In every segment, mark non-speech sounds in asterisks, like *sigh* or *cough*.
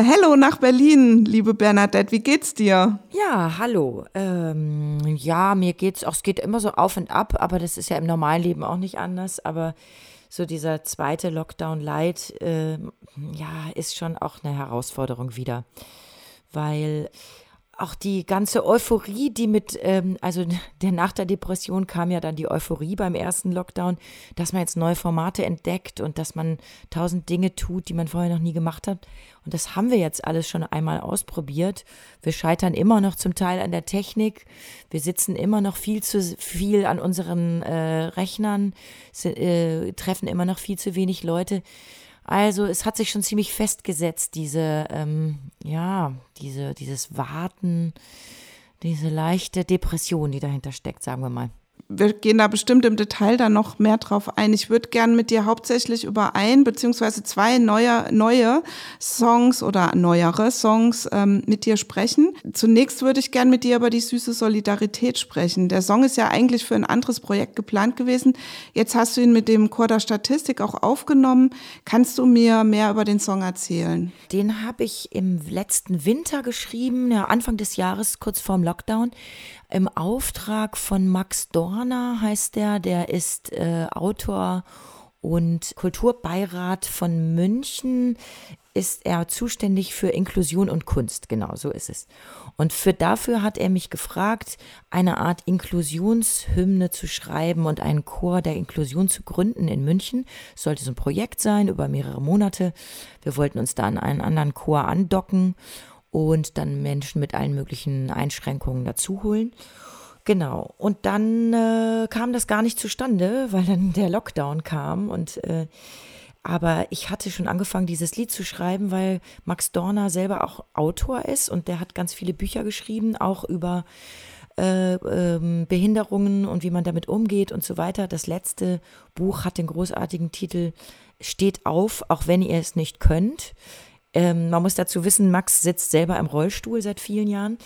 Hello nach Berlin, liebe Bernadette, wie geht's dir? Ja, hallo. Ähm, ja, mir geht's auch, es geht immer so auf und ab, aber das ist ja im normalen Leben auch nicht anders. Aber so dieser zweite Lockdown Light, äh, ja, ist schon auch eine Herausforderung wieder. Weil auch die ganze Euphorie, die mit, ähm, also *laughs* der nach der Depression kam ja dann die Euphorie beim ersten Lockdown, dass man jetzt neue Formate entdeckt und dass man tausend Dinge tut, die man vorher noch nie gemacht hat. Und das haben wir jetzt alles schon einmal ausprobiert. Wir scheitern immer noch zum Teil an der Technik. Wir sitzen immer noch viel zu viel an unseren äh, Rechnern, äh, treffen immer noch viel zu wenig Leute. Also es hat sich schon ziemlich festgesetzt, diese, ähm, ja, diese, dieses Warten, diese leichte Depression, die dahinter steckt, sagen wir mal wir gehen da bestimmt im Detail dann noch mehr drauf ein. Ich würde gern mit dir hauptsächlich über ein beziehungsweise zwei neue, neue Songs oder neuere Songs ähm, mit dir sprechen. Zunächst würde ich gern mit dir über die süße Solidarität sprechen. Der Song ist ja eigentlich für ein anderes Projekt geplant gewesen. Jetzt hast du ihn mit dem Chor der Statistik auch aufgenommen. Kannst du mir mehr über den Song erzählen? Den habe ich im letzten Winter geschrieben, ja, Anfang des Jahres, kurz vorm Lockdown im Auftrag von Max Dorner heißt der, der ist äh, Autor und Kulturbeirat von München ist er zuständig für Inklusion und Kunst. Genau, so ist es. Und für dafür hat er mich gefragt, eine Art Inklusionshymne zu schreiben und einen Chor der Inklusion zu gründen in München. Es sollte so ein Projekt sein über mehrere Monate. Wir wollten uns da an einen anderen Chor andocken und dann Menschen mit allen möglichen Einschränkungen dazu holen. Genau. Und dann äh, kam das gar nicht zustande, *laughs* weil dann der Lockdown kam und äh, aber ich hatte schon angefangen, dieses Lied zu schreiben, weil Max Dorner selber auch Autor ist und der hat ganz viele Bücher geschrieben, auch über äh, ähm, Behinderungen und wie man damit umgeht und so weiter. Das letzte Buch hat den großartigen Titel Steht auf, auch wenn ihr es nicht könnt. Ähm, man muss dazu wissen, Max sitzt selber im Rollstuhl seit vielen Jahren.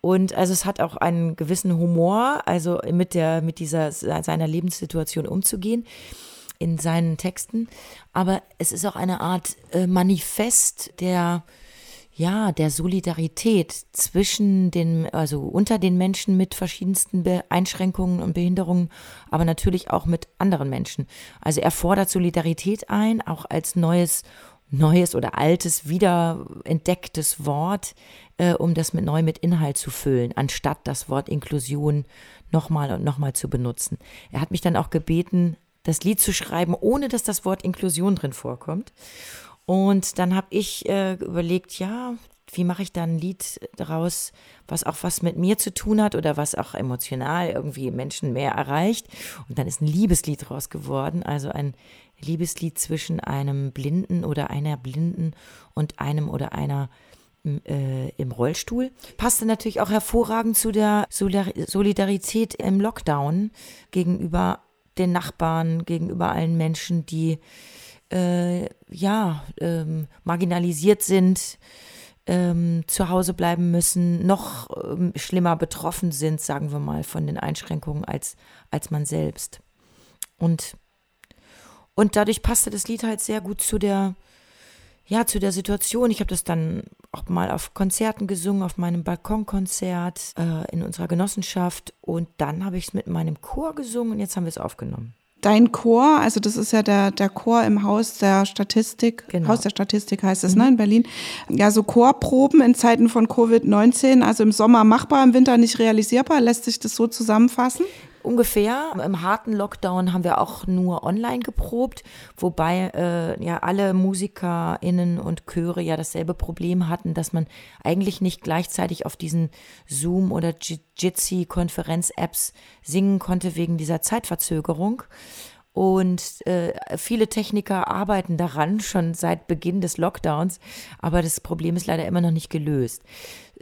Und also es hat auch einen gewissen Humor, also mit der, mit dieser seiner Lebenssituation umzugehen in seinen Texten. Aber es ist auch eine Art äh, Manifest der, ja, der Solidarität zwischen den, also unter den Menschen mit verschiedensten Einschränkungen und Behinderungen, aber natürlich auch mit anderen Menschen. Also er fordert Solidarität ein, auch als neues neues oder altes, wiederentdecktes Wort, äh, um das mit neu mit Inhalt zu füllen, anstatt das Wort Inklusion nochmal und nochmal zu benutzen. Er hat mich dann auch gebeten, das Lied zu schreiben, ohne dass das Wort Inklusion drin vorkommt. Und dann habe ich äh, überlegt, ja, wie mache ich da ein Lied daraus, was auch was mit mir zu tun hat oder was auch emotional irgendwie Menschen mehr erreicht. Und dann ist ein Liebeslied daraus geworden, also ein Liebeslied zwischen einem Blinden oder einer Blinden und einem oder einer äh, im Rollstuhl. Passte natürlich auch hervorragend zu der Solidarität im Lockdown gegenüber den Nachbarn, gegenüber allen Menschen, die äh, ja ähm, marginalisiert sind, ähm, zu Hause bleiben müssen, noch ähm, schlimmer betroffen sind, sagen wir mal, von den Einschränkungen als, als man selbst. Und und dadurch passte das Lied halt sehr gut zu der, ja, zu der Situation. Ich habe das dann auch mal auf Konzerten gesungen, auf meinem Balkonkonzert äh, in unserer Genossenschaft. Und dann habe ich es mit meinem Chor gesungen und jetzt haben wir es aufgenommen. Dein Chor, also das ist ja der, der Chor im Haus der Statistik, genau. Haus der Statistik heißt es, mhm. ne, in Berlin. Ja, so Chorproben in Zeiten von Covid-19, also im Sommer machbar, im Winter nicht realisierbar. Lässt sich das so zusammenfassen? Ungefähr. Im harten Lockdown haben wir auch nur online geprobt, wobei äh, ja alle MusikerInnen und Chöre ja dasselbe Problem hatten, dass man eigentlich nicht gleichzeitig auf diesen Zoom- oder Jitsi-Konferenz-Apps singen konnte wegen dieser Zeitverzögerung. Und äh, viele Techniker arbeiten daran, schon seit Beginn des Lockdowns, aber das Problem ist leider immer noch nicht gelöst.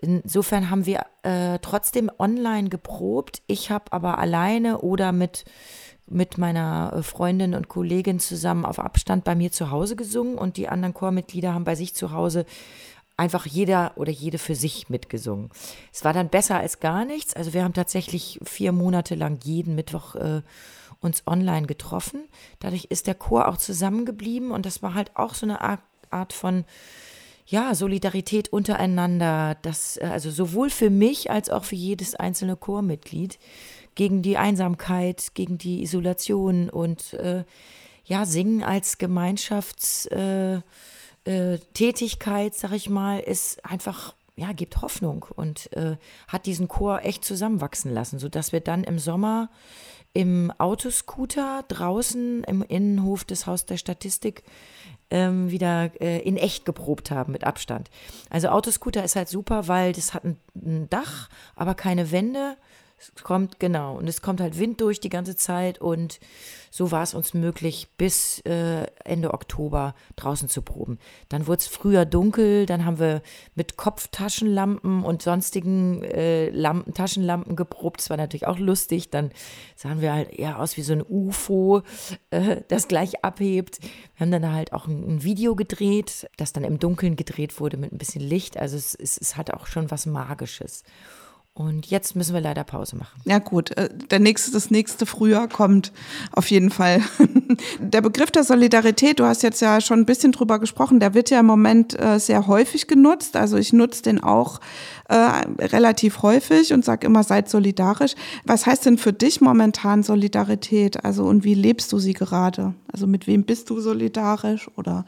Insofern haben wir äh, trotzdem online geprobt. Ich habe aber alleine oder mit, mit meiner Freundin und Kollegin zusammen auf Abstand bei mir zu Hause gesungen und die anderen Chormitglieder haben bei sich zu Hause einfach jeder oder jede für sich mitgesungen. Es war dann besser als gar nichts. Also wir haben tatsächlich vier Monate lang jeden Mittwoch äh, uns online getroffen. Dadurch ist der Chor auch zusammengeblieben und das war halt auch so eine Art, Art von ja, Solidarität untereinander, das, äh, also sowohl für mich als auch für jedes einzelne Chormitglied gegen die Einsamkeit, gegen die Isolation und äh, ja, Singen als Gemeinschaftstätigkeit, äh, äh, sag ich mal, ist einfach ja, gibt Hoffnung und hat diesen Chor echt zusammenwachsen lassen, sodass wir dann im Sommer im Autoscooter draußen im Innenhof des Haus der Statistik ähm, wieder äh, in echt geprobt haben mit Abstand. Also Autoscooter ist halt super, weil das hat ein, ein Dach, aber keine Wände. Es kommt, genau, und es kommt halt Wind durch die ganze Zeit und so war es uns möglich, bis äh, Ende Oktober draußen zu proben. Dann wurde es früher dunkel, dann haben wir mit Kopftaschenlampen und sonstigen äh, Lampen, Taschenlampen geprobt. Das war natürlich auch lustig. Dann sahen wir halt eher aus wie so ein UFO, äh, das gleich abhebt. Wir haben dann halt auch ein, ein, Video gedreht, das dann im Dunkeln gedreht wurde mit ein bisschen Licht. Also es, es, es hat auch schon was Magisches. Und jetzt müssen wir leider Pause machen. Ja gut, äh, der nächste, das nächste Frühjahr kommt auf jeden Fall. *laughs* Der Begriff der Solidarität, du hast jetzt ja schon ein bisschen drüber gesprochen, der wird ja im Moment äh, sehr häufig genutzt. Also ich nutze den auch äh, relativ häufig und sage immer, seid solidarisch. Was heißt denn für dich momentan Solidarität? Also und wie lebst du sie gerade? Also mit wem bist du solidarisch oder?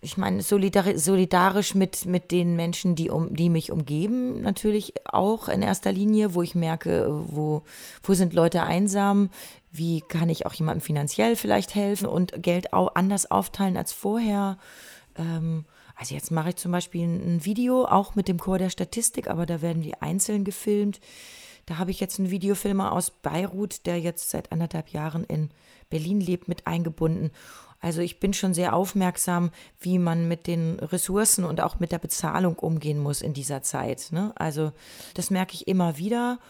Ich meine, solidari solidarisch mit, mit den Menschen, die, um, die mich umgeben, natürlich auch in erster Linie, wo ich merke, wo, wo sind Leute einsam, wie kann ich auch jemandem finanziell vielleicht helfen und Geld auch anders aufteilen als vorher. Ähm, also jetzt mache ich zum Beispiel ein Video, auch mit dem Chor der Statistik, aber da werden die einzeln gefilmt. Da habe ich jetzt einen Videofilmer aus Beirut, der jetzt seit anderthalb Jahren in Berlin lebt, mit eingebunden. Also ich bin schon sehr aufmerksam, wie man mit den Ressourcen und auch mit der Bezahlung umgehen muss in dieser Zeit. Ne? Also das merke ich immer wieder,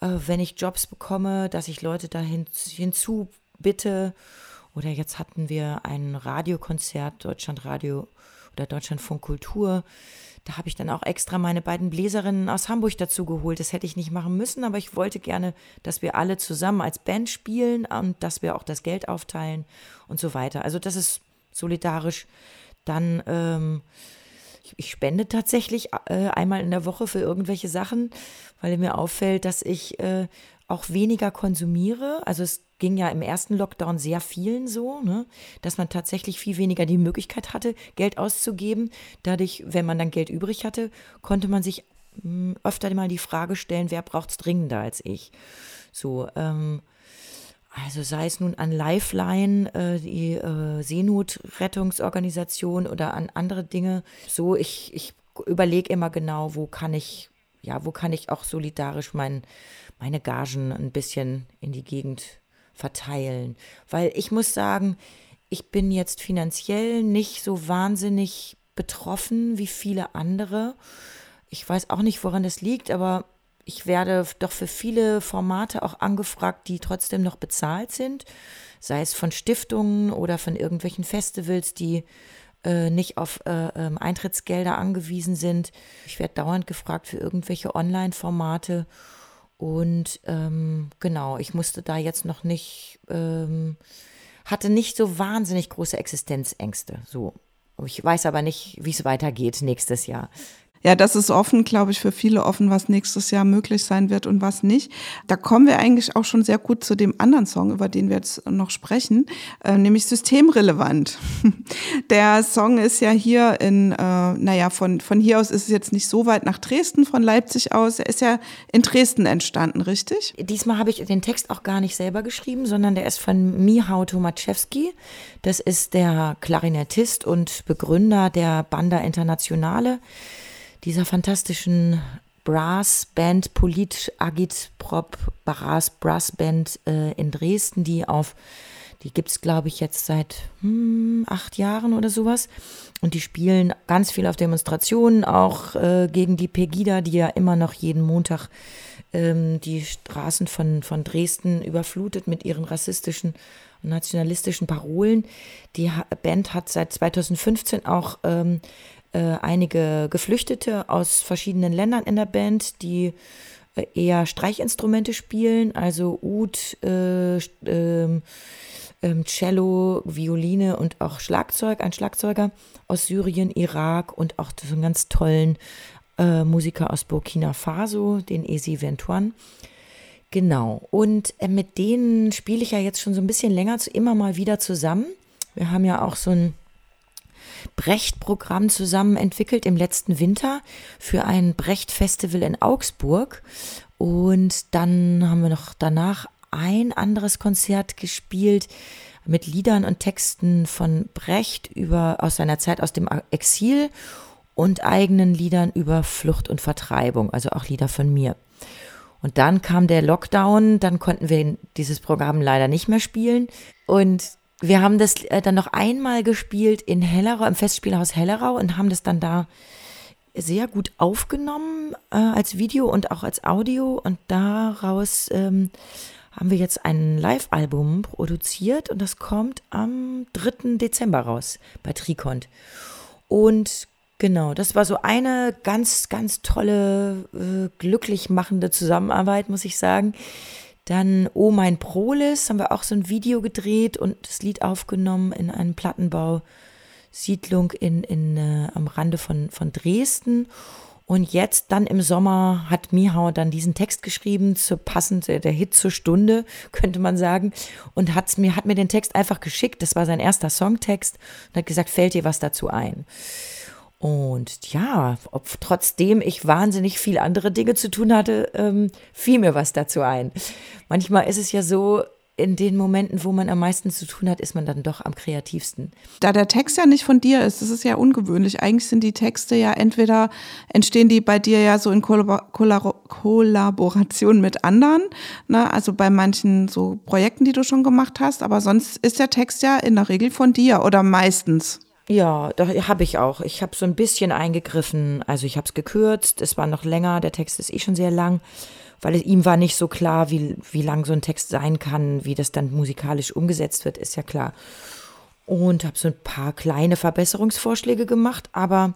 äh, wenn ich Jobs bekomme, dass ich Leute da hin, hinzu bitte. Oder jetzt hatten wir ein Radiokonzert, Deutschlandradio oder Deutschlandfunk Kultur. Da habe ich dann auch extra meine beiden Bläserinnen aus Hamburg dazu geholt. Das hätte ich nicht machen müssen, aber ich wollte gerne, dass wir alle zusammen als Band spielen und dass wir auch das Geld aufteilen und so weiter. Also das ist solidarisch. Dann, ähm, ich, ich, spende tatsächlich äh, einmal in der Woche für irgendwelche Sachen, weil mir auffällt, dass ich äh, auch weniger konsumiere. Also es ging ja im ersten Lockdown sehr vielen so, ne, dass man tatsächlich viel weniger die Möglichkeit hatte, Geld auszugeben. Dadurch, wenn man dann Geld übrig hatte, konnte man sich mh, hm, öfter mal die Frage stellen, wer braucht es dringender als ich? So, ähm, also sei es nun an Lifeline, äh, die äh, Seenotrettungsorganisation oder an andere Dinge. So, ich, ich überlege immer genau, wo kann ich, ja, wo kann ich auch solidarisch mein, meine Gagen ein bisschen in die Gegend verteilen. Weil ich muss sagen, ich bin jetzt finanziell nicht so wahnsinnig betroffen wie viele andere. Ich weiß auch nicht, woran das liegt, aber ich werde doch für viele Formate auch angefragt, die trotzdem noch bezahlt sind, sei es von Stiftungen oder von irgendwelchen Festivals, die äh, nicht auf äh, äh, Eintrittsgelder angewiesen sind. Ich werde dauernd gefragt für irgendwelche Online-Formate und ähm, genau, ich musste da jetzt noch nicht, ähm, hatte nicht so wahnsinnig große Existenzängste. So. Ich weiß aber nicht, wie es weitergeht nächstes Jahr ja, das ist offen, glaube ich, für viele offen, was nächstes Jahr möglich sein wird und was nicht. Da kommen wir eigentlich auch schon sehr gut zu dem anderen Song, über den wir jetzt noch sprechen, äh, nämlich systemrelevant. *laughs* Der Song ist ja hier in, äh, naja, von, von hier aus ist es jetzt nicht so weit nach Dresden, von Leipzig aus. Er ist ja in Dresden entstanden, richtig? Diesmal habe ich den Text auch gar nicht selber geschrieben, sondern der ist von Michał Tomaszewski. Das ist der Klarinettist und Begründer der Banda Internationale dieser fantastischen Brassband, Polit Agitprop Brass Brassband äh, in Dresden, die auf, die gibt es glaube ich jetzt seit hm, acht Jahren oder sowas. Und die spielen ganz viel auf Demonstrationen, auch äh, gegen die Pegida, die ja immer noch jeden Montag ähm, die Straßen von, von Dresden überflutet mit ihren rassistischen und nationalistischen Parolen. Die Band hat seit 2015 auch ähm, äh, einige Geflüchtete aus verschiedenen Ländern in der Band, die äh, eher Streichinstrumente spielen, also Ud, äh, ähm, ähm, Cello, Violine und auch Schlagzeug, ein Schlagzeuger aus Syrien, Irak und auch so einen ganz tollen äh, Musiker aus Burkina Faso, den Esi Ventuan. Genau. Und äh, mit denen spiele ich ja jetzt schon so ein bisschen länger immer mal wieder zusammen. Wir haben ja auch so ein Brecht-Programm zusammen entwickelt im letzten Winter für ein Brecht-Festival in Augsburg. Und dann haben wir noch danach ein anderes Konzert gespielt mit Liedern und Texten von Brecht über aus seiner Zeit aus dem Exil und eigenen Liedern über Flucht und Vertreibung, also auch Lieder von mir. Und dann kam der Lockdown, dann konnten wir dieses Programm leider nicht mehr spielen. Und wir haben das äh, dann noch einmal gespielt in Hellerau, im Festspielhaus Hellerau und haben das dann da sehr gut aufgenommen äh, als Video und auch als Audio. Und daraus ähm, haben wir jetzt ein Live-Album produziert und das kommt am 3. Dezember raus bei Trikont. Und genau, das war so eine ganz, ganz tolle, äh, glücklich machende Zusammenarbeit, muss ich sagen. Dann Oh mein Prolis haben wir auch so ein Video gedreht und das Lied aufgenommen in einem Plattenbausiedlung in, in, äh, am Rande von, von Dresden. Und jetzt dann im Sommer hat Mihau dann diesen Text geschrieben, zur passend der Hit zur Stunde, *laughs* könnte man sagen, und hat's mir, hat mir den Text einfach geschickt. Das war sein erster Songtext und hat gesagt, fällt dir was dazu ein? Und ja, ob, trotzdem ich wahnsinnig viel andere Dinge zu tun hatte, ähm, fiel mir was dazu ein. Manchmal ist es ja so, in den Momenten, wo man am meisten zu tun hat, ist man dann doch am kreativsten. Da der Text ja nicht von dir ist, das ist ja ungewöhnlich. Eigentlich sind die Texte ja entweder, entstehen die bei dir ja so in Kollabor Kollaboration mit anderen, ne? also bei manchen so Projekten, die du schon gemacht hast, aber sonst ist der Text ja in der Regel von dir oder meistens. Ja, da habe ich auch. Ich habe so ein bisschen eingegriffen. Also ich habe es gekürzt. Es war noch länger. Der Text ist eh schon sehr lang, weil es, ihm war nicht so klar, wie, wie lang so ein Text sein kann, wie das dann musikalisch umgesetzt wird, ist ja klar. Und habe so ein paar kleine Verbesserungsvorschläge gemacht, aber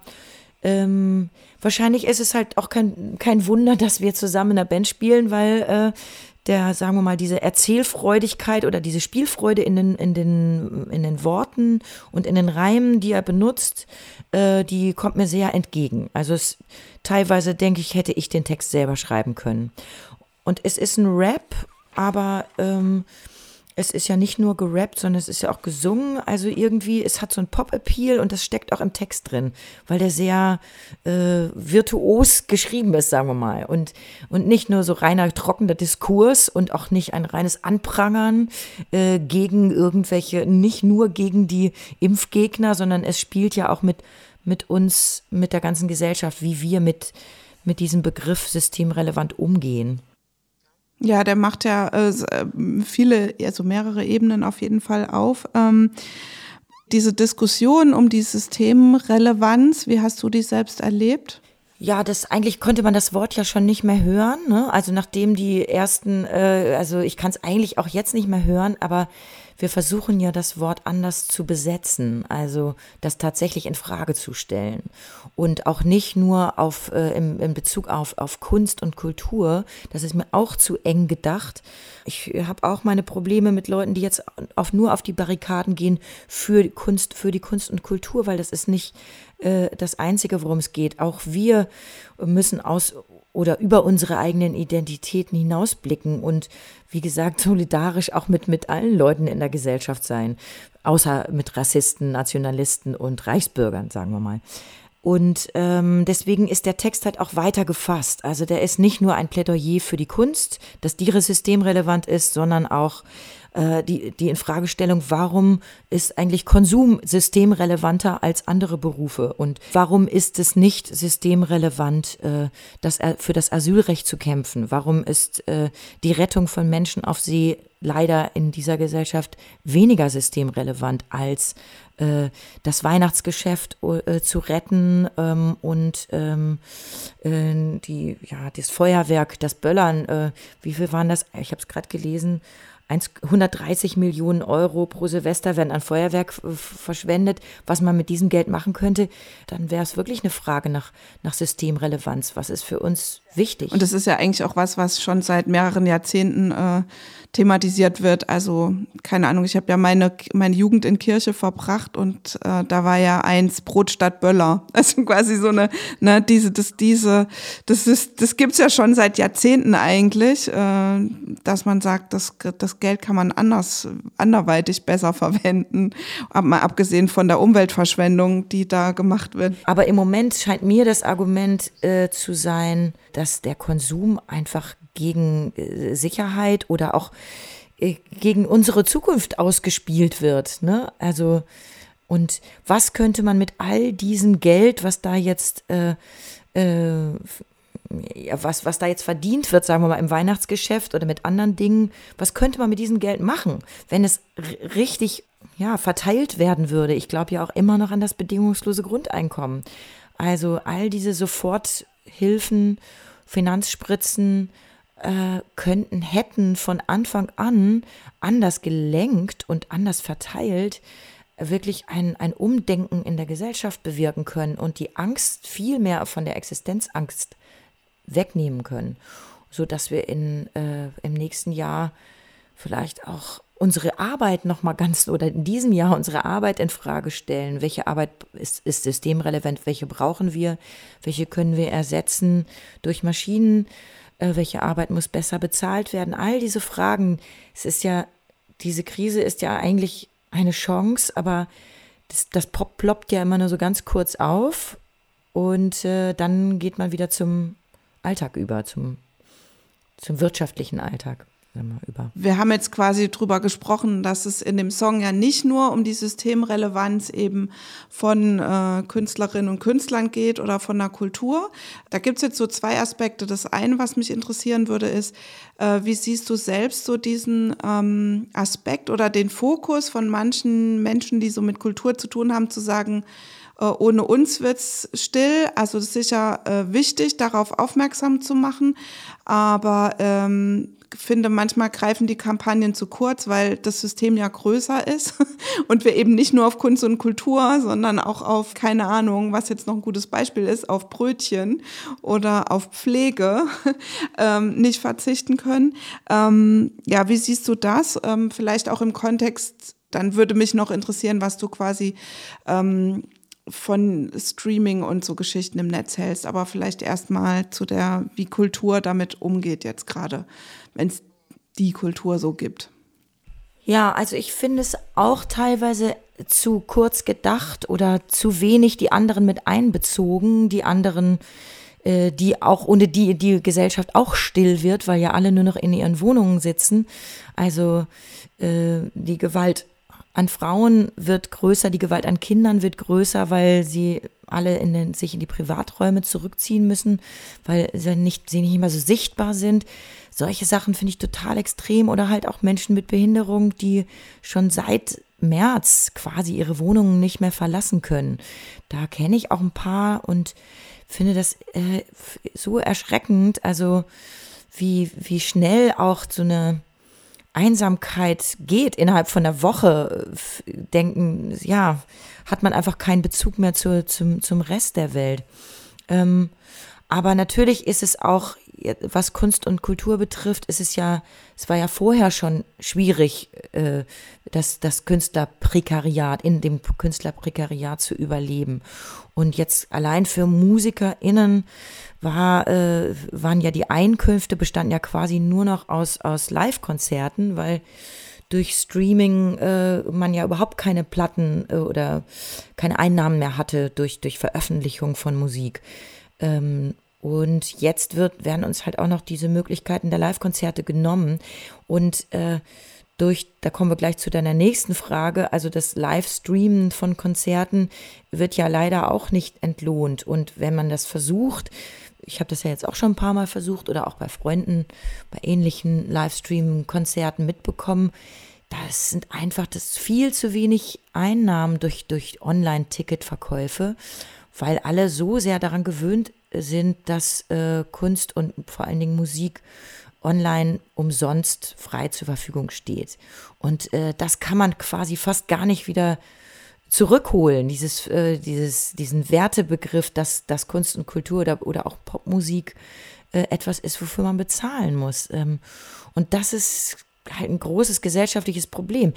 ähm, wahrscheinlich ist es halt auch kein, kein Wunder, dass wir zusammen in der Band spielen, weil äh, der, sagen wir mal, diese Erzählfreudigkeit oder diese Spielfreude in den, in den, in den Worten und in den Reimen, die er benutzt, äh, die kommt mir sehr entgegen. Also es, teilweise denke ich, hätte ich den Text selber schreiben können. Und es ist ein Rap, aber ähm, es ist ja nicht nur gerappt, sondern es ist ja auch gesungen. Also irgendwie, es hat so ein Pop-Appeal und das steckt auch im Text drin, weil der sehr äh, virtuos geschrieben ist, sagen wir mal. Und, und nicht nur so reiner trockener Diskurs und auch nicht ein reines Anprangern äh, gegen irgendwelche, nicht nur gegen die Impfgegner, sondern es spielt ja auch mit, mit uns, mit der ganzen Gesellschaft, wie wir mit, mit diesem Begriff systemrelevant umgehen. Ja, der macht ja äh, äh, viele, also mehrere Ebenen auf jeden Fall auf. Ähm, diese Diskussion um die Systemrelevanz, wie hast du die selbst erlebt? Ja, das eigentlich konnte man das Wort ja schon nicht mehr hören. Ne? Also nachdem die ersten, äh, also ich kann es eigentlich auch jetzt nicht mehr hören, aber wir versuchen ja das Wort anders zu besetzen, also das tatsächlich in Frage zu stellen und auch nicht nur auf äh, im, in Bezug auf auf Kunst und Kultur. Das ist mir auch zu eng gedacht. Ich habe auch meine Probleme mit Leuten, die jetzt auf nur auf die Barrikaden gehen für Kunst, für die Kunst und Kultur, weil das ist nicht äh, das Einzige, worum es geht. Auch wir müssen aus oder über unsere eigenen Identitäten hinausblicken und wie gesagt solidarisch auch mit, mit allen Leuten in der Gesellschaft sein, außer mit Rassisten, Nationalisten und Reichsbürgern, sagen wir mal. Und ähm, deswegen ist der Text halt auch weiter gefasst. Also der ist nicht nur ein Plädoyer für die Kunst, dass die systemrelevant ist, sondern auch äh, die, die Infragestellung, warum ist eigentlich Konsum systemrelevanter als andere Berufe und warum ist es nicht systemrelevant, äh, das, für das Asylrecht zu kämpfen? Warum ist äh, die Rettung von Menschen auf See leider in dieser Gesellschaft weniger systemrelevant als äh, das Weihnachtsgeschäft äh, zu retten ähm, und ähm, äh, die, ja, das Feuerwerk, das Böllern, äh, wie viel waren das? Ich habe es gerade gelesen, 130 Millionen Euro pro Silvester werden an Feuerwerk verschwendet, was man mit diesem Geld machen könnte, dann wäre es wirklich eine Frage nach, nach Systemrelevanz. Was ist für uns wichtig? Und das ist ja eigentlich auch was, was schon seit mehreren Jahrzehnten äh, thematisiert wird. Also keine Ahnung, ich habe ja meine, meine Jugend in Kirche verbracht und äh, da war ja eins Brot statt Böller. *laughs* Also quasi so eine, ne, diese, das, diese, das ist, das gibt's ja schon seit Jahrzehnten eigentlich, äh, dass man sagt, das, das Geld kann man anders, anderweitig besser verwenden. Mal abgesehen von der Umweltverschwendung, die da gemacht wird. Aber im Moment scheint mir das Argument äh, zu sein, dass der Konsum einfach gegen äh, Sicherheit oder auch äh, gegen unsere Zukunft ausgespielt wird. Ne? Also, und was könnte man mit all diesem Geld, was da jetzt äh, äh, was, was da jetzt verdient wird, sagen wir mal, im Weihnachtsgeschäft oder mit anderen Dingen, was könnte man mit diesem Geld machen, wenn es richtig ja, verteilt werden würde? Ich glaube ja auch immer noch an das bedingungslose Grundeinkommen. Also all diese Soforthilfen, Finanzspritzen, äh, könnten, hätten von Anfang an anders gelenkt und anders verteilt, wirklich ein, ein Umdenken in der Gesellschaft bewirken können und die Angst viel mehr von der Existenzangst wegnehmen können, sodass wir in, äh, im nächsten Jahr vielleicht auch unsere Arbeit noch mal ganz oder in diesem Jahr unsere Arbeit in Frage stellen. Welche Arbeit ist, ist systemrelevant? Welche brauchen wir? Welche können wir ersetzen durch Maschinen? äh, welche Arbeit muss besser bezahlt werden, all diese Fragen. Es ist ja, diese Krise ist ja eigentlich eine Chance, aber das, das ploppt ja immer nur so ganz kurz auf und äh, dann geht man wieder zum Alltag über, zum, zum wirtschaftlichen Alltag über. Wir haben jetzt quasi drüber gesprochen, dass es in dem Song ja nicht nur um die Systemrelevanz eben von äh, Künstlerinnen und Künstlern geht oder von der Kultur. Da gibt es jetzt so zwei Aspekte. Das eine, was mich interessieren würde, ist, äh, wie siehst du selbst so diesen ähm, Aspekt oder den Fokus von manchen Menschen, die so mit Kultur zu tun haben, zu sagen, äh, ohne uns wird's still. Also sicher äh, wichtig, darauf aufmerksam zu machen. Aber ähm, finde, manchmal greifen die Kampagnen zu kurz, weil das System ja größer ist *laughs* und wir eben nicht nur auf Kunst und Kultur, sondern auch auf, keine Ahnung, was jetzt noch ein gutes Beispiel ist, auf Brötchen oder auf Pflege *laughs* ähm, nicht verzichten können. Ähm, ja, wie siehst du das? Ähm, vielleicht auch im Kontext, dann würde mich noch interessieren, was du quasi ähm, von Streaming und so Geschichten im Netz hältst, aber vielleicht erstmal zu der, wie Kultur damit umgeht jetzt gerade, wenn es die Kultur so gibt. Ja, also ich finde es auch teilweise zu kurz gedacht oder zu wenig die anderen mit einbezogen, die anderen, äh, die auch ohne die die Gesellschaft auch still wird, weil ja alle nur noch in ihren Wohnungen sitzen. Also äh, die Gewalt an Frauen wird größer, die Gewalt an Kindern wird größer, weil sie alle in den, sich in die Privaträume zurückziehen müssen, weil sie nicht, sie nicht mehr so sichtbar sind. Solche Sachen finde ich total extrem. Oder halt auch Menschen mit Behinderung, die schon seit März quasi ihre Wohnungen nicht mehr verlassen können. Da kenne ich auch ein paar und finde das äh, so erschreckend, also wie, wie schnell auch so eine Einsamkeit geht innerhalb von einer Woche, denken, ja, hat man einfach keinen Bezug mehr zu, zum, zum Rest der Welt. Ähm, aber natürlich ist es auch, was Kunst und Kultur betrifft, ist es ja, es war ja vorher schon schwierig, äh, das, das Künstlerprekariat, in dem Künstlerprekariat zu überleben. Und jetzt allein für MusikerInnen war, äh, waren ja die Einkünfte bestanden ja quasi nur noch aus, aus Live-Konzerten, weil durch Streaming äh, man ja überhaupt keine Platten äh, oder keine Einnahmen mehr hatte durch, durch Veröffentlichung von Musik. Ähm, und jetzt wird, werden uns halt auch noch diese Möglichkeiten der Live-Konzerte genommen. Und äh, durch, da kommen wir gleich zu deiner nächsten Frage, also das Livestreamen von Konzerten wird ja leider auch nicht entlohnt. Und wenn man das versucht, ich habe das ja jetzt auch schon ein paar Mal versucht oder auch bei Freunden bei ähnlichen Livestream-Konzerten mitbekommen. Das sind einfach das viel zu wenig Einnahmen durch, durch Online-Ticketverkäufe, weil alle so sehr daran gewöhnt sind, dass äh, Kunst und vor allen Dingen Musik online umsonst frei zur Verfügung steht. Und äh, das kann man quasi fast gar nicht wieder zurückholen, dieses, äh, dieses, diesen Wertebegriff, dass, dass Kunst und Kultur oder, oder auch Popmusik äh, etwas ist, wofür man bezahlen muss. Ähm, und das ist halt ein großes gesellschaftliches Problem.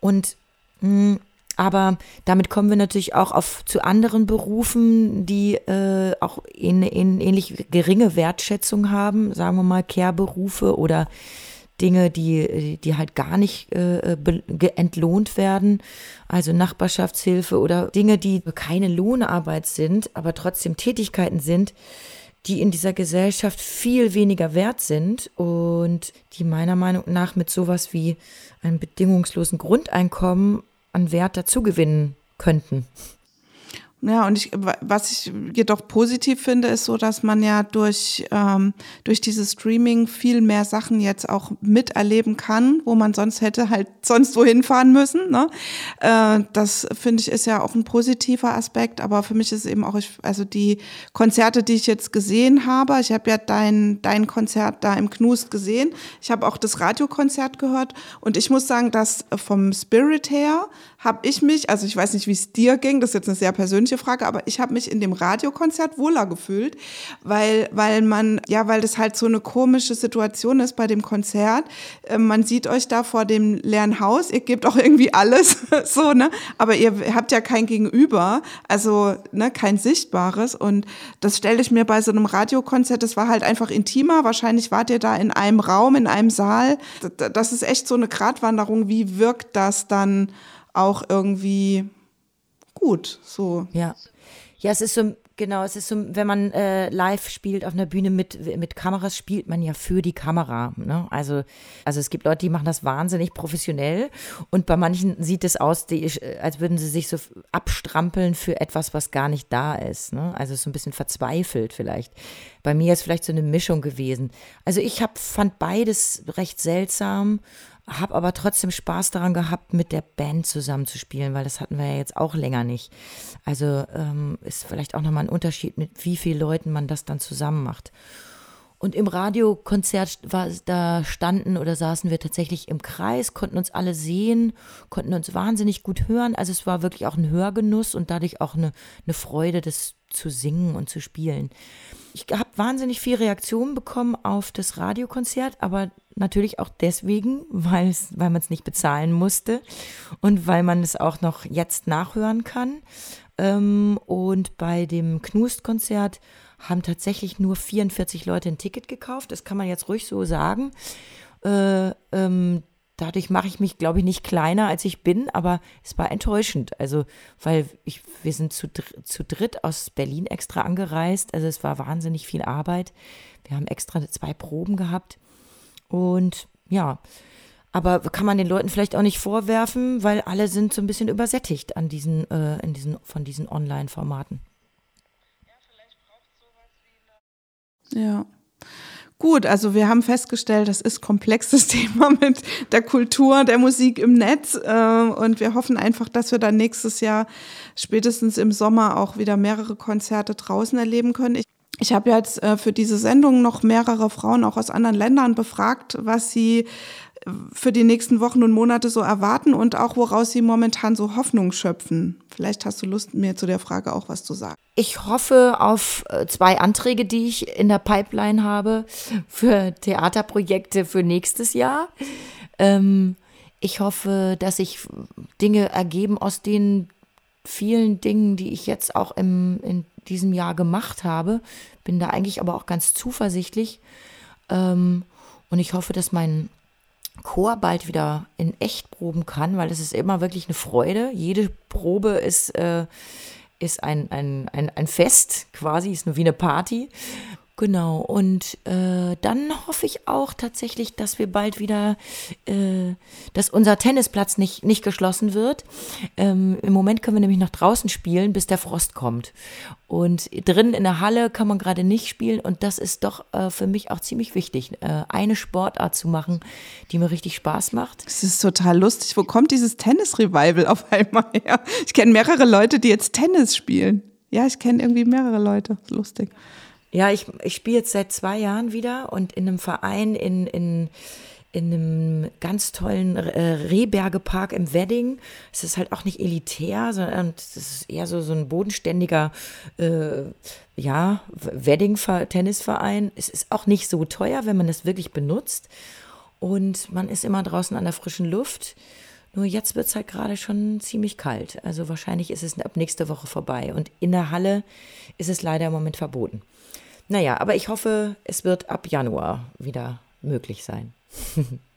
Und mh, hm, aber damit kommen wir natürlich auch auf zu anderen Berufen, die äh, auch in, in, ähnlich geringe Wertschätzung haben, sagen wir mal Care-Berufe oder Dinge, die, die halt gar nicht äh, entlohnt werden, also Nachbarschaftshilfe oder Dinge, die keine Lohnarbeit sind, aber trotzdem Tätigkeiten sind, die in dieser Gesellschaft viel weniger wert sind und die meiner Meinung nach mit sowas wie einem bedingungslosen Grundeinkommen an Wert dazugewinnen könnten. Ja, und ich, was ich jedoch positiv finde, ist so, dass man ja durch, ähm, durch dieses Streaming viel mehr Sachen jetzt auch miterleben kann, wo man sonst hätte halt sonst wohin fahren müssen. Ne? Äh, das finde ich ist ja auch ein positiver Aspekt, aber für mich ist eben auch, ich, also die Konzerte, die ich jetzt gesehen habe, ich habe ja dein, dein Konzert da im Knust gesehen, ich habe auch das Radiokonzert gehört und ich muss sagen, dass vom Spirit her habe ich mich, also ich weiß nicht, wie es dir ging, das ist jetzt eine sehr persönliche Frage, aber ich habe mich in dem Radiokonzert wohler gefühlt, weil, weil man, ja, weil das halt so eine komische Situation ist bei dem Konzert. Ähm, man sieht euch da vor dem leeren Haus, ihr gebt auch irgendwie alles, *laughs* so, ne? Aber ihr habt ja kein Gegenüber, also, ne, kein Sichtbares. Und das stelle ich mir bei so einem Radiokonzert, das war halt einfach intimer. Wahrscheinlich wart ihr da in einem Raum, in einem Saal. Das ist echt so eine Gratwanderung. Wie wirkt das dann auch irgendwie gut. So. Ja. Ja, es ist so, genau, es ist so, wenn man äh, live spielt auf einer Bühne mit, mit Kameras, spielt man ja für die Kamera. Ne? Also, also es gibt Leute, die machen das wahnsinnig professionell und bei manchen sieht es aus, die, als würden sie sich so abstrampeln für etwas, was gar nicht da ist. Ne? Also so ein bisschen verzweifelt vielleicht. Bei mir ist vielleicht so eine Mischung gewesen. Also ich hab, fand beides recht seltsam habe aber trotzdem Spaß daran gehabt, mit der Band zusammenzuspielen, weil das hatten wir ja jetzt auch länger nicht. Also ähm, ist vielleicht auch nochmal ein Unterschied, mit wie vielen Leuten man das dann zusammen macht. Und im Radiokonzert war, da standen oder saßen wir tatsächlich im Kreis, konnten uns alle sehen, konnten uns wahnsinnig gut hören. Also es war wirklich auch ein Hörgenuss und dadurch auch eine, eine Freude, das zu singen und zu spielen. Ich habe wahnsinnig viel Reaktionen bekommen auf das Radiokonzert, aber natürlich auch deswegen, weil man es nicht bezahlen musste und weil man es auch noch jetzt nachhören kann. Ähm, und bei dem Knust-Konzert haben tatsächlich nur 44 Leute ein Ticket gekauft. Das kann man jetzt ruhig so sagen. Äh, ähm, dadurch mache ich mich, glaube ich, nicht kleiner, als ich bin, aber es war enttäuschend. Also, weil ich, wir sind zu, zu dritt aus Berlin extra angereist. Also es war wahnsinnig viel Arbeit. Wir haben extra zwei Proben gehabt. Und ja, aber kann man den Leuten vielleicht auch nicht vorwerfen, weil alle sind so ein bisschen übersättigt an diesen, äh, in diesen, von diesen Online-Formaten. Ja. Gut, also wir haben festgestellt, das ist komplexes *laughs* Thema mit der Kultur, der Musik im Netz äh, und wir hoffen einfach, dass wir dann nächstes Jahr spätestens im Sommer auch wieder mehrere Konzerte draußen erleben können. Ich ich habe jetzt äh, für diese Sendung noch mehrere Frauen auch aus anderen Ländern befragt, was sie für die nächsten Wochen und Monate so erwarten und auch woraus sie momentan so Hoffnung schöpfen. Vielleicht hast du Lust, mir zu der Frage auch was zu sagen. Ich hoffe auf äh, zwei Anträge, die ich in der Pipeline habe für Theaterprojekte für nächstes Jahr. Ähm, ich hoffe, dass sich Dinge ergeben aus den vielen Dingen, die ich jetzt auch im, in diesem Jahr gemacht habe. Bin da eigentlich aber auch ganz zuversichtlich. Ähm, und ich hoffe, dass mein Chor bald wieder in echt proben kann, weil es ist immer wirklich eine Freude. Jede Probe ist, äh, ist ein, ein, ein, ein Fest quasi, ist wie eine Party. Genau, und äh, dann hoffe ich auch tatsächlich, dass wir bald wieder, äh, dass unser Tennisplatz nicht, nicht geschlossen wird. Ähm, Im Moment können wir nämlich noch draußen spielen, bis der Frost kommt. Und drin in der Halle kann man gerade nicht spielen und das ist doch äh, für mich auch ziemlich wichtig, äh, eine Sportart zu machen, die mir richtig Spaß macht. Das ist total lustig. Wo kommt dieses Tennis-Revival auf einmal her? Ich kenne mehrere Leute, die jetzt Tennis spielen. Ja, ich kenne irgendwie mehrere Leute. Lustig. Ja, ich, ich spiele jetzt seit zwei Jahren wieder und in einem Verein in, in, in einem ganz tollen äh, Rehbergepark im Wedding. Es ist halt auch nicht elitär, sondern es ist eher so, so ein bodenständiger äh, ja, Wedding-Tennisverein. Es ist auch nicht so teuer, wenn man es wirklich benutzt. Und man ist immer draußen an der frischen Luft. Nur jetzt wird es halt gerade schon ziemlich kalt. Also wahrscheinlich ist es ab nächste Woche vorbei. Und in der Halle ist es leider im Moment verboten. Naja, aber ich hoffe, es wird ab Januar wieder möglich sein. *laughs*